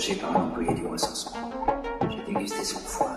interrogé par employé du recensement. J'ai dégusté son foie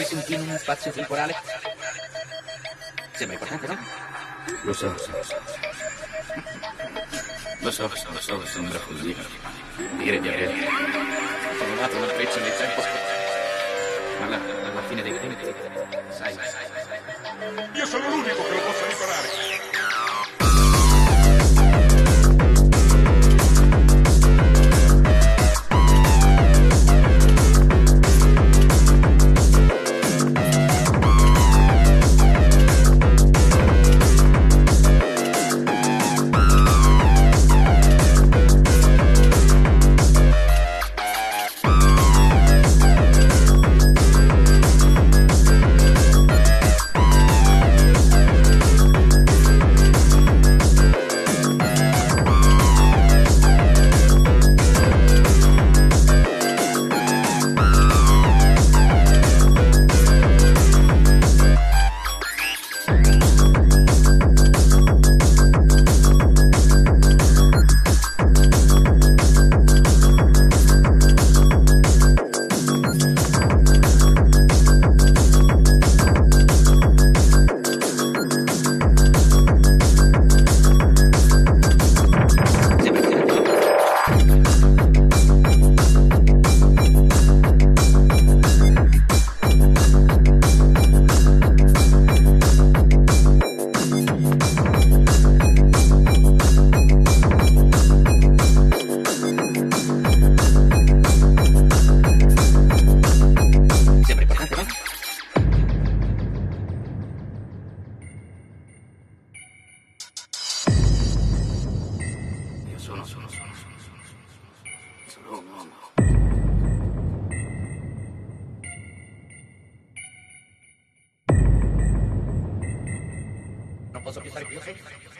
Muoversi in uno spazio temporale? Sembra importante, no? Lo so, lo so, lo so. Lo so, lo so, lo so, sembra così. Dire di avere trovato una freccia nel tempo. Ma alla, alla fine dei conti, sai, Io sono l'unico che lo possa riparare. Non posso